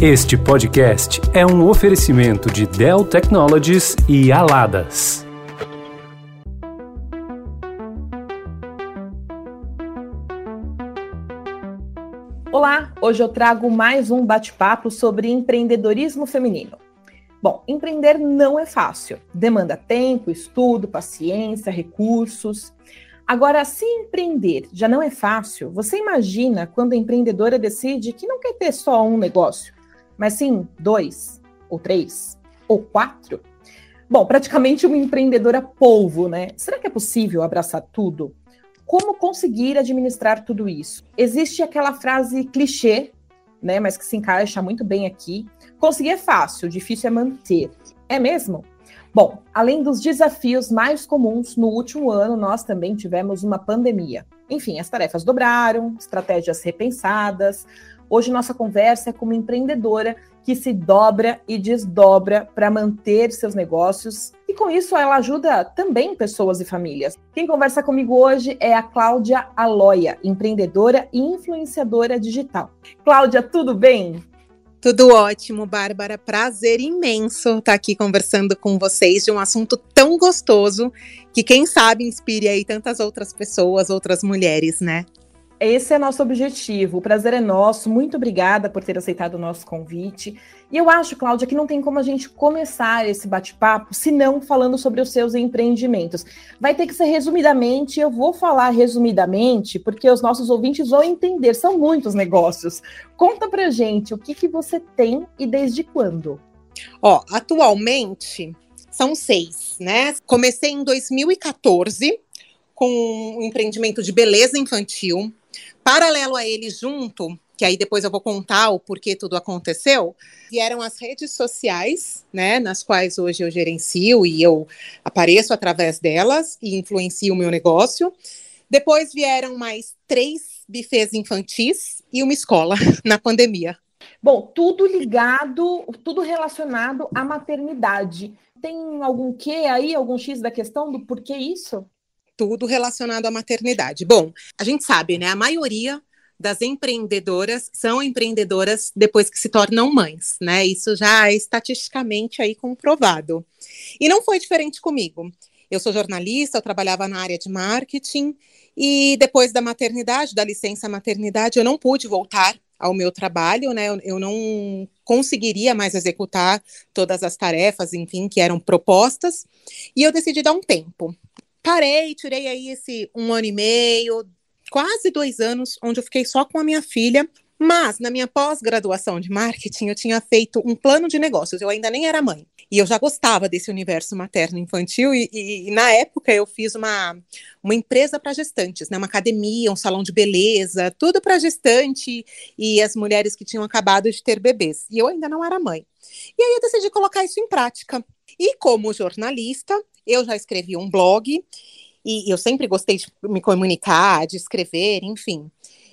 Este podcast é um oferecimento de Dell Technologies e Aladas. Olá, hoje eu trago mais um bate-papo sobre empreendedorismo feminino. Bom, empreender não é fácil, demanda tempo, estudo, paciência, recursos. Agora, se empreender já não é fácil, você imagina quando a empreendedora decide que não quer ter só um negócio, mas sim dois, ou três, ou quatro. Bom, praticamente uma empreendedora polvo, né? Será que é possível abraçar tudo? Como conseguir administrar tudo isso? Existe aquela frase clichê, né, mas que se encaixa muito bem aqui. Conseguir é fácil, difícil é manter. É mesmo? Bom, além dos desafios mais comuns, no último ano nós também tivemos uma pandemia. Enfim, as tarefas dobraram, estratégias repensadas, Hoje nossa conversa é com uma empreendedora que se dobra e desdobra para manter seus negócios e com isso ela ajuda também pessoas e famílias. Quem conversa comigo hoje é a Cláudia Aloia, empreendedora e influenciadora digital. Cláudia, tudo bem? Tudo ótimo, Bárbara. Prazer imenso estar aqui conversando com vocês de um assunto tão gostoso que, quem sabe, inspire aí tantas outras pessoas, outras mulheres, né? Esse é nosso objetivo. O prazer é nosso. Muito obrigada por ter aceitado o nosso convite. E eu acho, Cláudia, que não tem como a gente começar esse bate-papo se não falando sobre os seus empreendimentos. Vai ter que ser resumidamente. Eu vou falar resumidamente porque os nossos ouvintes vão entender. São muitos negócios. Conta pra gente o que, que você tem e desde quando. Ó, atualmente são seis, né? Comecei em 2014 com um empreendimento de beleza infantil Paralelo a ele, junto, que aí depois eu vou contar o porquê tudo aconteceu, vieram as redes sociais, né, nas quais hoje eu gerencio e eu apareço através delas e influencio o meu negócio. Depois vieram mais três bufês infantis e uma escola na pandemia. Bom, tudo ligado, tudo relacionado à maternidade. Tem algum quê aí, algum X da questão do porquê isso? Tudo relacionado à maternidade. Bom, a gente sabe, né? A maioria das empreendedoras são empreendedoras depois que se tornam mães, né? Isso já é estatisticamente aí comprovado. E não foi diferente comigo. Eu sou jornalista, eu trabalhava na área de marketing e depois da maternidade, da licença maternidade, eu não pude voltar ao meu trabalho, né? Eu, eu não conseguiria mais executar todas as tarefas, enfim, que eram propostas, e eu decidi dar um tempo parei, tirei aí esse um ano e meio, quase dois anos, onde eu fiquei só com a minha filha. Mas na minha pós-graduação de marketing, eu tinha feito um plano de negócios. Eu ainda nem era mãe. E eu já gostava desse universo materno-infantil. E, e, e, na época eu fiz uma, uma empresa para gestantes, né? uma academia, um salão de beleza, tudo para gestante e as mulheres que tinham acabado de ter bebês. E eu ainda não era mãe. E aí eu decidi colocar isso em prática. E como jornalista, eu já escrevi um blog e eu sempre gostei de me comunicar, de escrever, enfim.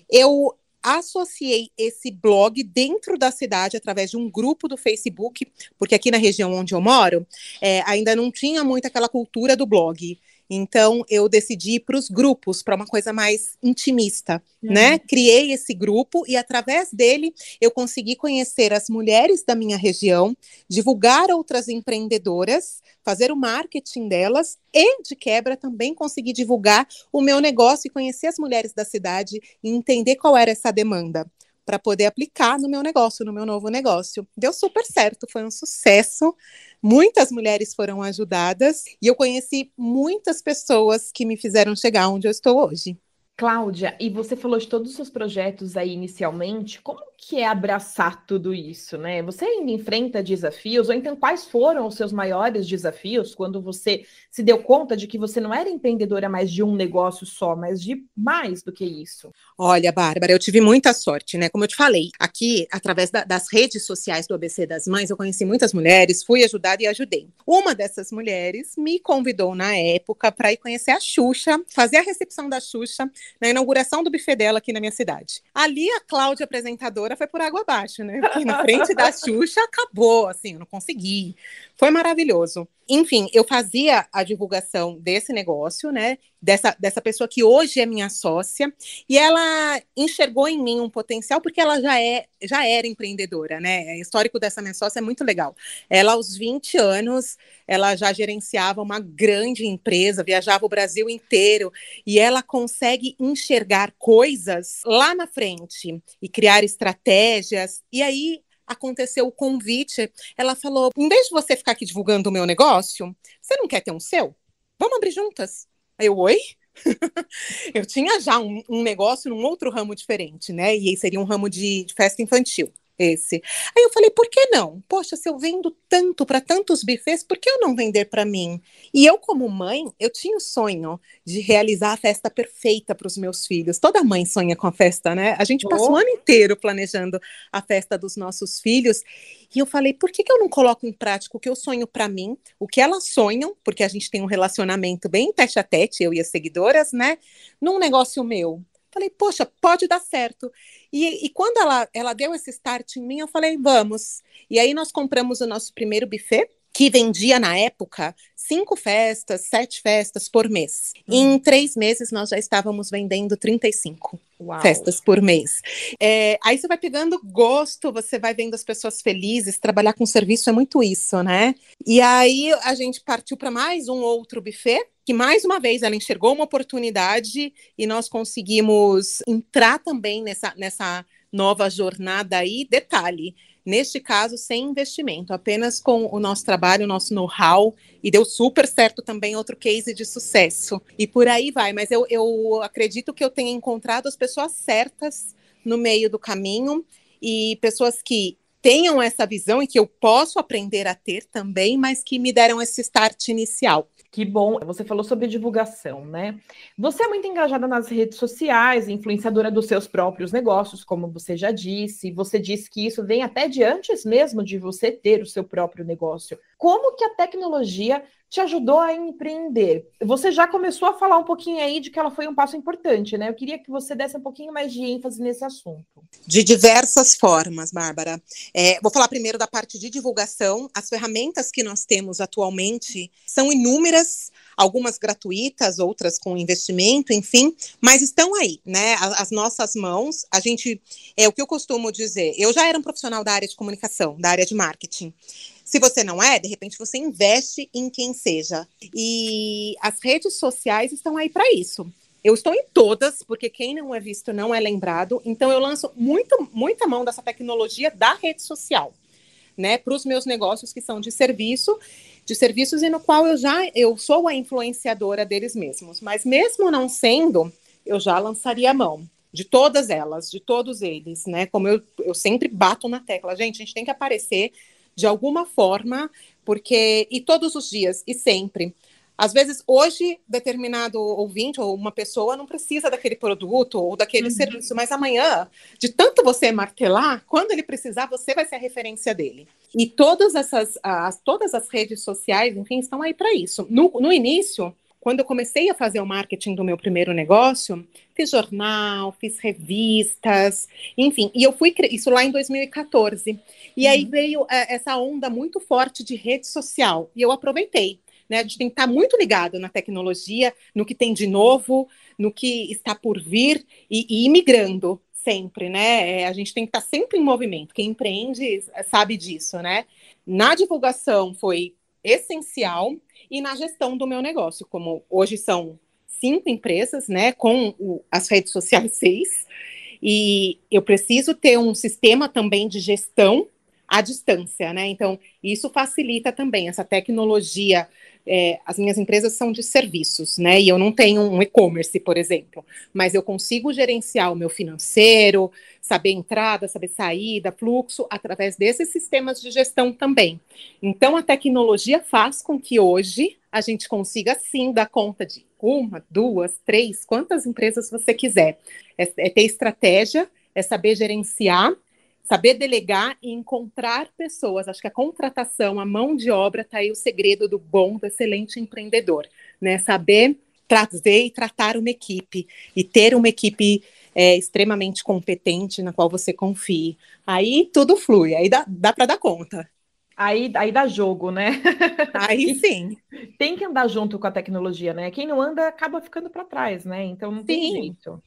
Eu associei esse blog dentro da cidade através de um grupo do Facebook, porque aqui na região onde eu moro, é, ainda não tinha muito aquela cultura do blog. Então, eu decidi ir para os grupos, para uma coisa mais intimista, uhum. né? Criei esse grupo e, através dele, eu consegui conhecer as mulheres da minha região, divulgar outras empreendedoras, fazer o marketing delas e, de quebra, também conseguir divulgar o meu negócio e conhecer as mulheres da cidade e entender qual era essa demanda para poder aplicar no meu negócio, no meu novo negócio. Deu super certo, foi um sucesso. Muitas mulheres foram ajudadas e eu conheci muitas pessoas que me fizeram chegar onde eu estou hoje. Cláudia, e você falou de todos os seus projetos aí inicialmente, como que é abraçar tudo isso, né? Você ainda enfrenta desafios, ou então quais foram os seus maiores desafios quando você se deu conta de que você não era empreendedora mais de um negócio só, mas de mais do que isso? Olha, Bárbara, eu tive muita sorte, né? Como eu te falei, aqui, através da, das redes sociais do ABC das Mães, eu conheci muitas mulheres, fui ajudada e ajudei. Uma dessas mulheres me convidou na época para ir conhecer a Xuxa, fazer a recepção da Xuxa na inauguração do buffet dela aqui na minha cidade. Ali a Cláudia, apresentadora, foi por água abaixo, né? Porque na frente da Xuxa acabou, assim, eu não consegui. Foi maravilhoso. Enfim, eu fazia a divulgação desse negócio, né? Dessa, dessa pessoa que hoje é minha sócia, e ela enxergou em mim um potencial porque ela já é já era empreendedora, né? O histórico dessa minha sócia é muito legal. Ela, aos 20 anos, ela já gerenciava uma grande empresa, viajava o Brasil inteiro, e ela consegue enxergar coisas lá na frente e criar estratégias. E aí aconteceu o convite. Ela falou: em vez de você ficar aqui divulgando o meu negócio, você não quer ter um seu? Vamos abrir juntas. Aí eu, oi? eu tinha já um, um, negócio num outro ramo diferente, né? E aí seria um ramo de, de festa infantil esse. Aí eu falei, por que não? Poxa, se eu vendo tanto para tantos bufês, por que eu não vender para mim? E eu, como mãe, eu tinha o sonho de realizar a festa perfeita para os meus filhos. Toda mãe sonha com a festa, né? A gente passa oh. o ano inteiro planejando a festa dos nossos filhos. E eu falei, por que, que eu não coloco em prática o que eu sonho para mim, o que elas sonham, porque a gente tem um relacionamento bem tete a tete, eu e as seguidoras, né? Num negócio meu. Falei, poxa, pode dar certo. E, e, quando ela, ela deu esse start em mim, eu falei, vamos. E aí nós compramos o nosso primeiro buffet, que vendia na época cinco festas, sete festas por mês. Uhum. Em três meses nós já estávamos vendendo 35 Uau. festas por mês. É, aí você vai pegando gosto, você vai vendo as pessoas felizes. Trabalhar com serviço é muito isso, né? E aí a gente partiu para mais um outro buffet. Que mais uma vez ela enxergou uma oportunidade e nós conseguimos entrar também nessa, nessa nova jornada aí. Detalhe, Neste caso, sem investimento, apenas com o nosso trabalho, o nosso know-how, e deu super certo também outro case de sucesso. E por aí vai, mas eu, eu acredito que eu tenha encontrado as pessoas certas no meio do caminho e pessoas que tenham essa visão e que eu posso aprender a ter também, mas que me deram esse start inicial. Que bom. Você falou sobre divulgação, né? Você é muito engajada nas redes sociais, influenciadora dos seus próprios negócios, como você já disse. Você disse que isso vem até de antes mesmo de você ter o seu próprio negócio. Como que a tecnologia te ajudou a empreender? Você já começou a falar um pouquinho aí de que ela foi um passo importante, né? Eu queria que você desse um pouquinho mais de ênfase nesse assunto. De diversas formas, Bárbara. É, vou falar primeiro da parte de divulgação. As ferramentas que nós temos atualmente são inúmeras algumas gratuitas, outras com investimento, enfim, mas estão aí, né? As, as, nossas mãos, a gente, é o que eu costumo dizer. Eu já era um profissional da área de comunicação, da área de marketing. Se você não é, de repente você investe em quem seja. E as redes sociais estão aí para isso. Eu estou em todas, porque quem não é visto não é lembrado. Então eu lanço muito, muita mão dessa tecnologia da rede social, né, para os meus negócios que são de serviço, de serviços e no qual eu já eu sou a influenciadora deles mesmos. Mas mesmo não sendo, eu já lançaria a mão de todas elas, de todos eles, né? Como eu, eu sempre bato na tecla, gente, a gente tem que aparecer de alguma forma, porque e todos os dias e sempre. Às vezes, hoje, determinado ouvinte ou uma pessoa não precisa daquele produto ou daquele uhum. serviço, mas amanhã, de tanto você martelar, quando ele precisar, você vai ser a referência dele. E todas essas, as, todas as redes sociais, enfim, estão aí para isso. No, no início, quando eu comecei a fazer o marketing do meu primeiro negócio, fiz jornal, fiz revistas, enfim, e eu fui isso lá em 2014. E uhum. aí veio é, essa onda muito forte de rede social, e eu aproveitei. Né? A gente tem que estar muito ligado na tecnologia, no que tem de novo, no que está por vir e, e imigrando sempre, né? É, a gente tem que estar sempre em movimento. Quem empreende sabe disso, né? Na divulgação foi essencial e na gestão do meu negócio, como hoje são cinco empresas, né, com o, as redes sociais seis, e eu preciso ter um sistema também de gestão à distância, né? Então, isso facilita também essa tecnologia é, as minhas empresas são de serviços, né? E eu não tenho um e-commerce, por exemplo, mas eu consigo gerenciar o meu financeiro, saber entrada, saber saída, fluxo, através desses sistemas de gestão também. Então, a tecnologia faz com que hoje a gente consiga sim dar conta de uma, duas, três, quantas empresas você quiser. É, é ter estratégia, é saber gerenciar saber delegar e encontrar pessoas. Acho que a contratação, a mão de obra, está aí o segredo do bom, do excelente empreendedor, né? Saber trazer e tratar uma equipe e ter uma equipe é, extremamente competente na qual você confie. Aí tudo flui, aí dá, dá para dar conta. Aí, aí dá jogo, né? Aí sim. Tem que andar junto com a tecnologia, né? Quem não anda acaba ficando para trás, né? Então não tem sim. jeito.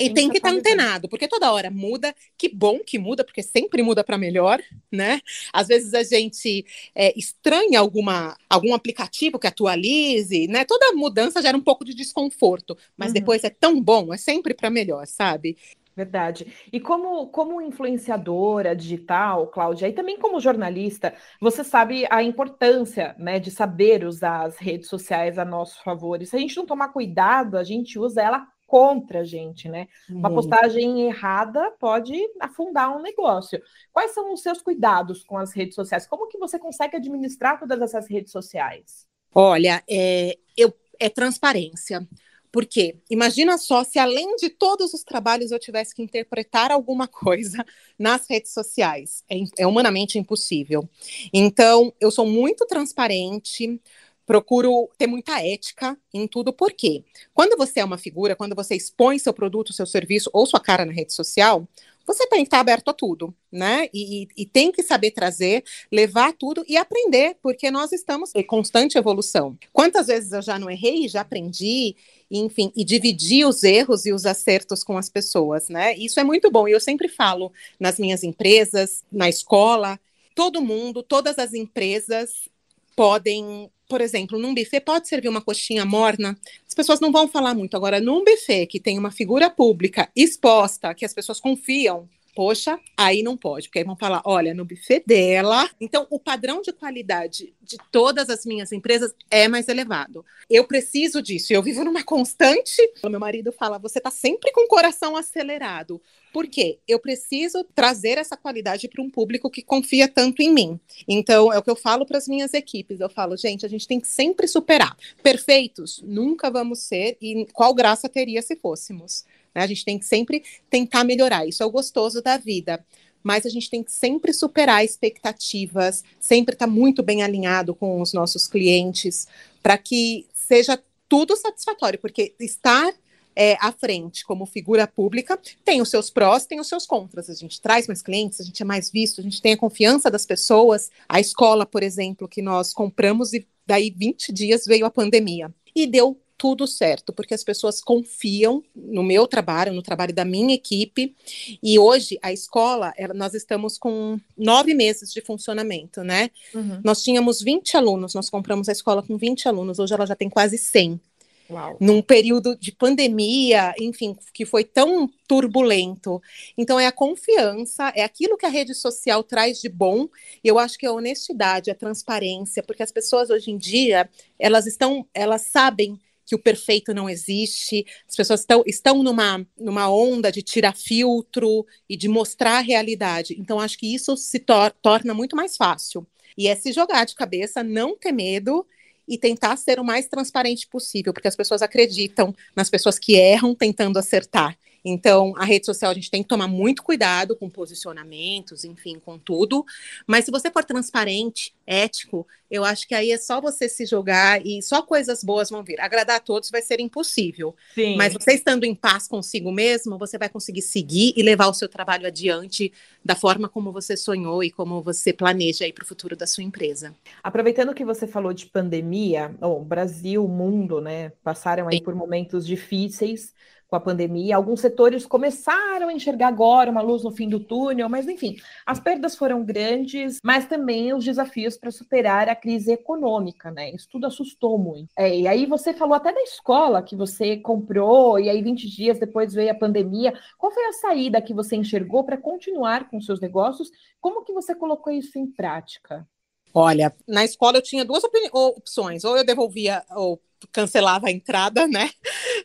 E tem que estar tá antenado, porque toda hora muda. Que bom que muda, porque sempre muda para melhor, né? Às vezes a gente é, estranha alguma, algum aplicativo que atualize, né? Toda mudança gera um pouco de desconforto, mas uhum. depois é tão bom, é sempre para melhor, sabe? Verdade. E como, como influenciadora digital, Cláudia, e também como jornalista, você sabe a importância né, de saber usar as redes sociais a nosso favor. E se a gente não tomar cuidado, a gente usa ela contra a gente, né? Uma postagem errada pode afundar um negócio. Quais são os seus cuidados com as redes sociais? Como que você consegue administrar todas essas redes sociais? Olha, é, eu, é transparência. Porque imagina só se além de todos os trabalhos eu tivesse que interpretar alguma coisa nas redes sociais. É, é humanamente impossível. Então, eu sou muito transparente, procuro ter muita ética em tudo, porque quando você é uma figura, quando você expõe seu produto, seu serviço ou sua cara na rede social, você tem que estar aberto a tudo, né? E, e, tem que saber trazer, levar tudo e aprender, porque nós estamos em constante evolução. Quantas vezes eu já não errei, já aprendi, enfim, e dividi os erros e os acertos com as pessoas, né? Isso é muito bom. E eu sempre falo nas minhas empresas, na escola, todo mundo, todas as empresas podem por exemplo, num buffet pode servir uma coxinha morna. As pessoas não vão falar muito. Agora, num buffet que tem uma figura pública exposta, que as pessoas confiam, Poxa, aí não pode, porque aí vão falar: olha, no buffet dela. Então, o padrão de qualidade de todas as minhas empresas é mais elevado. Eu preciso disso. Eu vivo numa constante. Meu marido fala: você está sempre com o coração acelerado. Por quê? Eu preciso trazer essa qualidade para um público que confia tanto em mim. Então, é o que eu falo para as minhas equipes. Eu falo, gente, a gente tem que sempre superar. Perfeitos, nunca vamos ser, e qual graça teria se fôssemos? Né? A gente tem que sempre tentar melhorar. Isso é o gostoso da vida. Mas a gente tem que sempre superar expectativas, sempre estar tá muito bem alinhado com os nossos clientes, para que seja tudo satisfatório, porque estar é, à frente como figura pública tem os seus prós, tem os seus contras. A gente traz mais clientes, a gente é mais visto, a gente tem a confiança das pessoas. A escola, por exemplo, que nós compramos e daí 20 dias veio a pandemia. E deu tudo certo, porque as pessoas confiam no meu trabalho, no trabalho da minha equipe. E hoje a escola, ela, nós estamos com nove meses de funcionamento, né? Uhum. Nós tínhamos 20 alunos, nós compramos a escola com 20 alunos, hoje ela já tem quase 100. Uau. Num período de pandemia, enfim, que foi tão turbulento. Então, é a confiança, é aquilo que a rede social traz de bom. E eu acho que é a honestidade, a transparência, porque as pessoas hoje em dia, elas estão, elas sabem que o perfeito não existe, as pessoas estão, estão numa, numa onda de tirar filtro e de mostrar a realidade. Então, acho que isso se tor torna muito mais fácil. E é se jogar de cabeça, não ter medo e tentar ser o mais transparente possível, porque as pessoas acreditam nas pessoas que erram tentando acertar. Então, a rede social a gente tem que tomar muito cuidado com posicionamentos, enfim, com tudo. Mas se você for transparente, ético, eu acho que aí é só você se jogar e só coisas boas vão vir. Agradar a todos vai ser impossível. Sim. Mas você estando em paz consigo mesmo, você vai conseguir seguir e levar o seu trabalho adiante da forma como você sonhou e como você planeja aí para o futuro da sua empresa. Aproveitando que você falou de pandemia, o Brasil, o mundo, né, passaram aí Sim. por momentos difíceis com a pandemia. Alguns setores começaram a enxergar agora uma luz no fim do túnel, mas enfim, as perdas foram grandes, mas também os desafios para superar a crise econômica, né? Isso tudo assustou muito. É, e aí você falou até da escola que você comprou, e aí 20 dias depois veio a pandemia. Qual foi a saída que você enxergou para continuar com seus negócios? Como que você colocou isso em prática? Olha, na escola eu tinha duas opções, ou eu devolvia ou cancelava a entrada, né,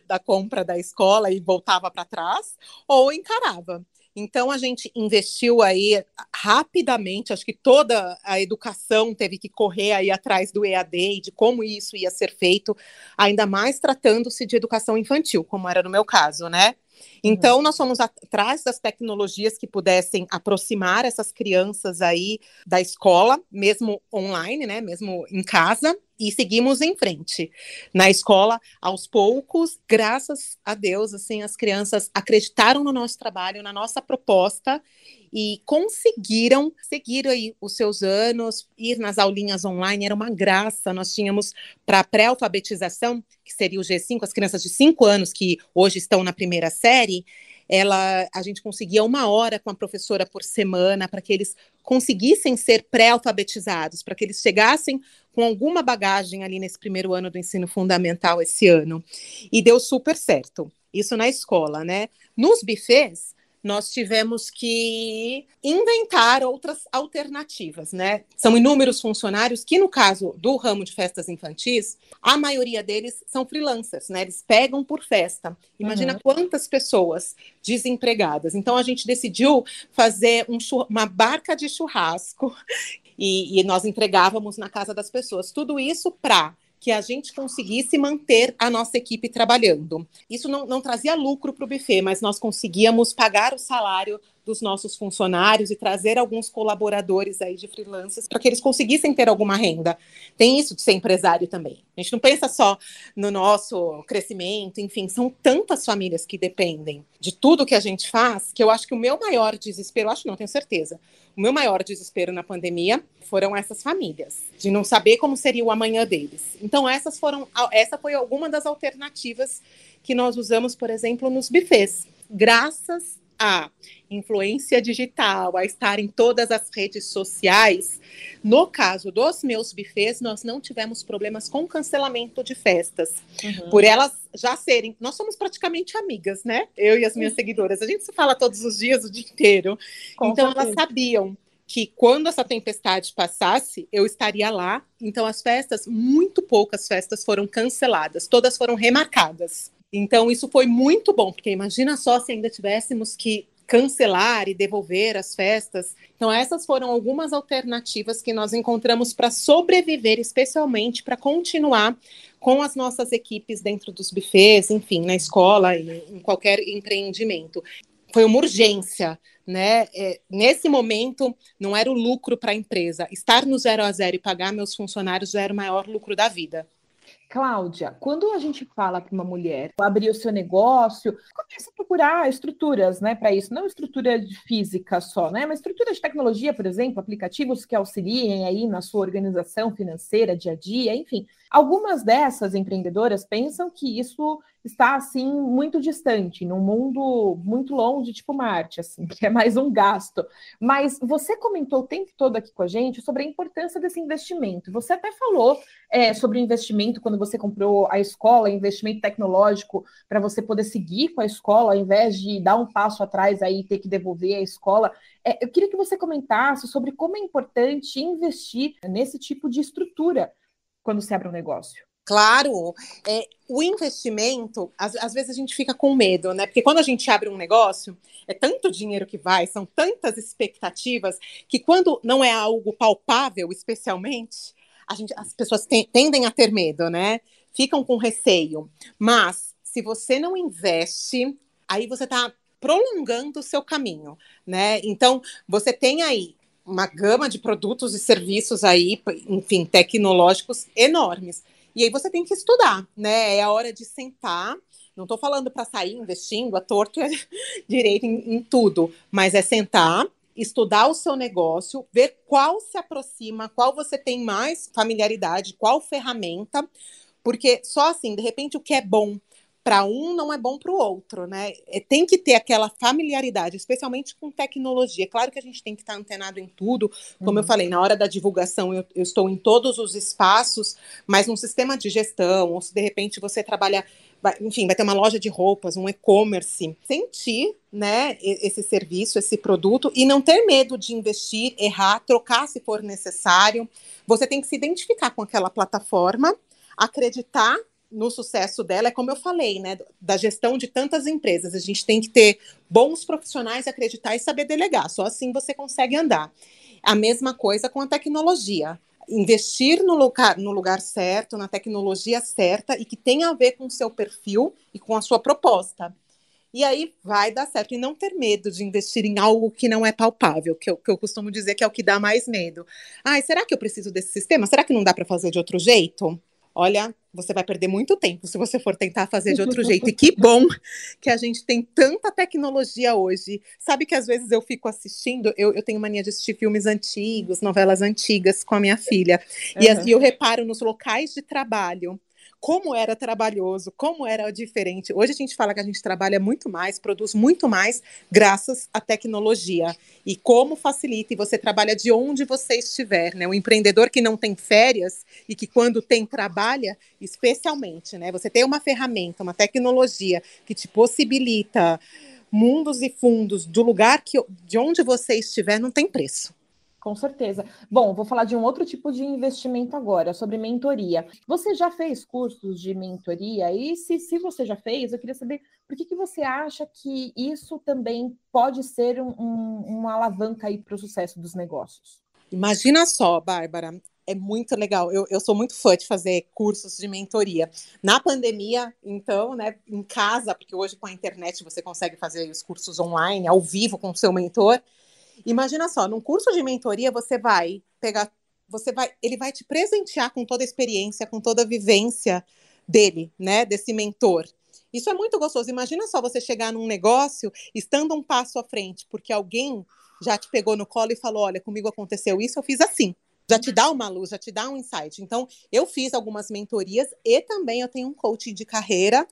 da compra da escola e voltava para trás, ou encarava. Então a gente investiu aí rapidamente, acho que toda a educação teve que correr aí atrás do EAD e de como isso ia ser feito, ainda mais tratando-se de educação infantil, como era no meu caso, né? Então, uhum. nós fomos atrás das tecnologias que pudessem aproximar essas crianças aí da escola, mesmo online, né, mesmo em casa. E seguimos em frente. Na escola, aos poucos, graças a Deus, assim, as crianças acreditaram no nosso trabalho, na nossa proposta e conseguiram seguir aí os seus anos, ir nas aulinhas online, era uma graça. Nós tínhamos para pré-alfabetização, que seria o G5, as crianças de 5 anos que hoje estão na primeira série, ela, a gente conseguia uma hora com a professora por semana para que eles conseguissem ser pré-alfabetizados, para que eles chegassem com alguma bagagem ali nesse primeiro ano do ensino fundamental esse ano. E deu super certo. Isso na escola, né? Nos bufês, nós tivemos que inventar outras alternativas, né? São inúmeros funcionários que, no caso do ramo de festas infantis, a maioria deles são freelancers, né? Eles pegam por festa. Imagina uhum. quantas pessoas desempregadas. Então a gente decidiu fazer um uma barca de churrasco e, e nós entregávamos na casa das pessoas. Tudo isso para que a gente conseguisse manter a nossa equipe trabalhando. Isso não, não trazia lucro para o buffet, mas nós conseguíamos pagar o salário dos nossos funcionários e trazer alguns colaboradores aí de freelancers para que eles conseguissem ter alguma renda. Tem isso de ser empresário também. A gente não pensa só no nosso crescimento, enfim, são tantas famílias que dependem de tudo que a gente faz que eu acho que o meu maior desespero, acho não, tenho certeza, o meu maior desespero na pandemia foram essas famílias, de não saber como seria o amanhã deles. Então essas foram, essa foi alguma das alternativas que nós usamos, por exemplo, nos bufês. Graças a influência digital, a estar em todas as redes sociais, no caso dos meus bufês, nós não tivemos problemas com cancelamento de festas. Uhum. Por elas já serem. Nós somos praticamente amigas, né? Eu e as minhas seguidoras. A gente se fala todos os dias, o dia inteiro. Com então, certeza. elas sabiam que quando essa tempestade passasse, eu estaria lá. Então, as festas, muito poucas festas foram canceladas, todas foram remarcadas. Então, isso foi muito bom, porque imagina só se ainda tivéssemos que cancelar e devolver as festas. Então, essas foram algumas alternativas que nós encontramos para sobreviver, especialmente para continuar com as nossas equipes dentro dos bufês, enfim, na escola e em qualquer empreendimento. Foi uma urgência, né? É, nesse momento, não era o lucro para a empresa. Estar no zero a zero e pagar meus funcionários já era o maior lucro da vida. Cláudia, quando a gente fala para uma mulher abrir o seu negócio, começa a procurar estruturas, né, para isso, não estrutura física só, né, mas estrutura de tecnologia, por exemplo, aplicativos que auxiliem aí na sua organização financeira, dia a dia, enfim. Algumas dessas empreendedoras pensam que isso está assim muito distante, num mundo muito longe, tipo Marte, assim, que é mais um gasto. Mas você comentou o tempo todo aqui com a gente sobre a importância desse investimento. Você até falou é, sobre o investimento quando você comprou a escola, investimento tecnológico para você poder seguir com a escola, ao invés de dar um passo atrás aí e ter que devolver a escola. É, eu queria que você comentasse sobre como é importante investir nesse tipo de estrutura quando se abre um negócio. Claro, é, o investimento, às, às, vezes a gente fica com medo, né? Porque quando a gente abre um negócio, é tanto dinheiro que vai, são tantas expectativas, que quando não é algo palpável, especialmente, a gente, as pessoas tendem a ter medo, né? Ficam com receio. Mas se você não investe, aí você está prolongando o seu caminho, né? Então, você tem aí uma gama de produtos e serviços aí, enfim, tecnológicos enormes. E aí você tem que estudar, né? É a hora de sentar. Não estou falando para sair investindo a torto direito em, em tudo, mas é sentar, estudar o seu negócio, ver qual se aproxima, qual você tem mais familiaridade, qual ferramenta, porque só assim, de repente, o que é bom para um não é bom para o outro, né? É, tem que ter aquela familiaridade, especialmente com tecnologia. Claro que a gente tem que estar antenado em tudo, como uhum. eu falei, na hora da divulgação eu, eu, estou em todos os espaços, mas num sistema de gestão, ou se de repente você trabalha, enfim, vai ter uma loja de roupas, um e-commerce, sentir, né, esse serviço, esse produto e não ter medo de investir, errar, trocar se for necessário. Você tem que se identificar com aquela plataforma, acreditar no sucesso dela é como eu falei, né? Da gestão de tantas empresas. A gente tem que ter bons profissionais, acreditar e saber delegar. Só assim você consegue andar. A mesma coisa com a tecnologia. Investir no lugar, no lugar certo, na tecnologia certa e que tenha a ver com o seu perfil e com a sua proposta. E aí vai dar certo. E não ter medo de investir em algo que não é palpável, que eu, que eu costumo dizer que é o que dá mais medo. Ai, será que eu preciso desse sistema? Será que não dá para fazer de outro jeito? Olha, você vai perder muito tempo se você for tentar fazer de outro jeito. E que bom que a gente tem tanta tecnologia hoje. Sabe que às vezes eu fico assistindo, eu, eu tenho mania de assistir filmes antigos, novelas antigas com a minha filha. Uhum. E, e eu reparo nos locais de trabalho como era trabalhoso, como era diferente. Hoje a gente fala que a gente trabalha muito mais, produz muito mais, graças à tecnologia. E como facilita, e você trabalha de onde você estiver, né? O empreendedor que não tem férias e que quando tem trabalha, especialmente, né? Você tem uma ferramenta, uma tecnologia que te possibilita mundos e fundos do lugar que, de onde você estiver, não tem preço. Com certeza. Bom, vou falar de um outro tipo de investimento agora, sobre mentoria. Você já fez cursos de mentoria? E se, se você já fez, eu queria saber por que, que você acha que isso também pode ser um, um, uma alavanca aí para o sucesso dos negócios? Imagina só, Bárbara, é muito legal. Eu, eu sou muito fã de fazer cursos de mentoria. Na pandemia, então, né, em casa, porque hoje com a internet você consegue fazer os cursos online, ao vivo com o seu mentor. Imagina só, num curso de mentoria você vai pegar, você vai, ele vai te presentear com toda a experiência, com toda a vivência dele, né, desse mentor. Isso é muito gostoso. Imagina só você chegar num negócio estando um passo à frente, porque alguém já te pegou no colo e falou: "Olha, comigo aconteceu isso, eu fiz assim". Já te dá uma luz, já te dá um insight. Então, eu fiz algumas mentorias e também eu tenho um coaching de carreira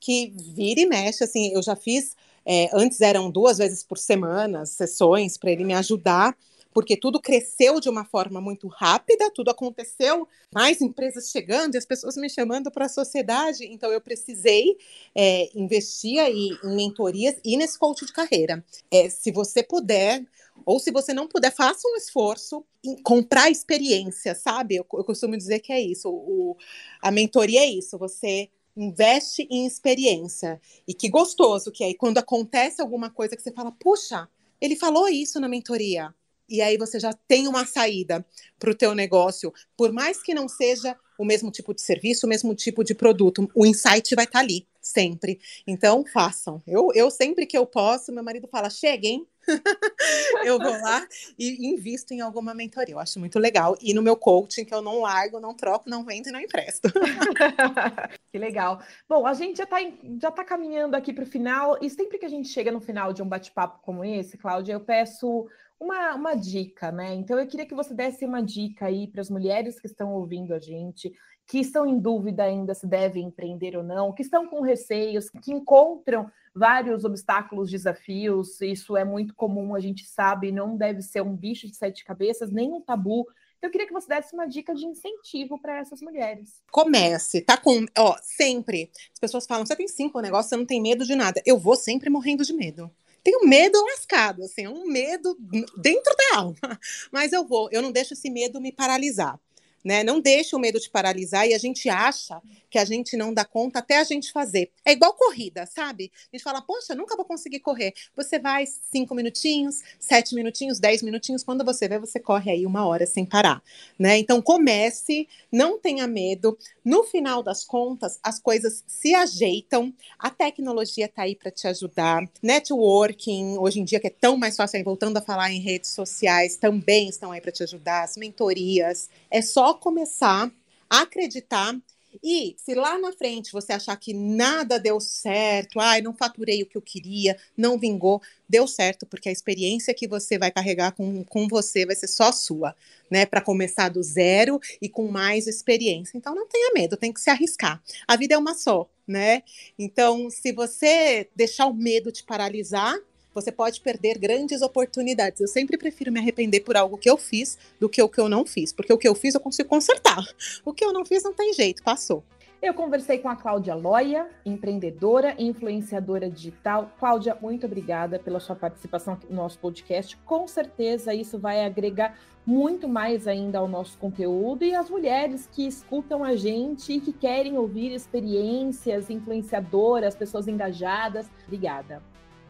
que vira e mexe, assim, eu já fiz é, antes eram duas vezes por semana sessões para ele me ajudar, porque tudo cresceu de uma forma muito rápida, tudo aconteceu, mais empresas chegando e as pessoas me chamando para a sociedade. Então eu precisei é, investir aí em mentorias e nesse coach de carreira. É, se você puder, ou se você não puder, faça um esforço em comprar experiência, sabe? Eu, eu costumo dizer que é isso. O, a mentoria é isso. Você investe em experiência. E que gostoso que aí quando acontece alguma coisa que você fala, puxa, ele falou isso na mentoria. E aí você já tem uma saída para o teu negócio, por mais que não seja o mesmo tipo de serviço, o mesmo tipo de produto, o insight vai estar tá ali sempre. Então façam. Eu, eu sempre que eu posso, meu marido fala, cheguem, eu vou lá e invisto em alguma mentoria. Eu acho muito legal. E no meu coaching, que eu não largo, não troco, não vendo e não empresto. que legal. Bom, a gente já está já tá caminhando aqui para o final, e sempre que a gente chega no final de um bate-papo como esse, Cláudia, eu peço uma, uma dica, né? Então eu queria que você desse uma dica aí para as mulheres que estão ouvindo a gente, que estão em dúvida ainda se devem empreender ou não, que estão com receios, que encontram vários obstáculos, desafios. Isso é muito comum, a gente sabe, não deve ser um bicho de sete cabeças, nem um tabu. Então, eu queria que você desse uma dica de incentivo para essas mulheres. Comece, tá com. Ó, sempre. As pessoas falam: você tem cinco negócios, você não tem medo de nada. Eu vou sempre morrendo de medo tenho medo lascado, assim, é um medo dentro da alma. Mas eu vou, eu não deixo esse medo me paralisar né? Não deixa o medo te paralisar e a gente acha que a gente não dá conta até a gente fazer. É igual corrida, sabe? A gente fala, poxa, nunca vou conseguir correr. Você vai cinco minutinhos, sete minutinhos, dez minutinhos, quando você vê, você corre aí uma hora sem parar, né? Então comece, não tenha medo. No final das contas, as coisas se ajeitam, a tecnologia está aí para te ajudar. Networking, hoje em dia, que é tão mais fácil, voltando a falar em redes sociais, também estão aí para te ajudar, as mentorias. É só começar a acreditar e se lá na frente você achar que nada deu certo, ai, não faturei o que eu queria, não vingou, deu certo, porque a experiência que você vai carregar com, com você vai ser só sua, né? Para começar do zero e com mais experiência. Então não tenha medo, tem que se arriscar. A vida é uma só, né? Então, se você deixar o medo te paralisar, você pode perder grandes oportunidades. Eu sempre prefiro me arrepender por algo que eu fiz do que o que eu não fiz, porque o que eu fiz eu consigo consertar. O que eu não fiz não tem jeito, passou. Eu conversei com a Cláudia Loia, empreendedora e influenciadora digital. Cláudia, muito obrigada pela sua participação no nosso podcast. Com certeza isso vai agregar muito mais ainda ao nosso conteúdo e as mulheres que escutam a gente e que querem ouvir experiências influenciadoras, pessoas engajadas. Obrigada.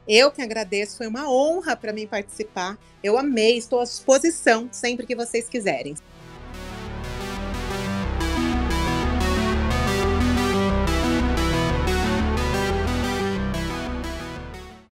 Eu que agradeço, foi uma honra para mim participar. Eu amei, estou à disposição sempre que vocês quiserem.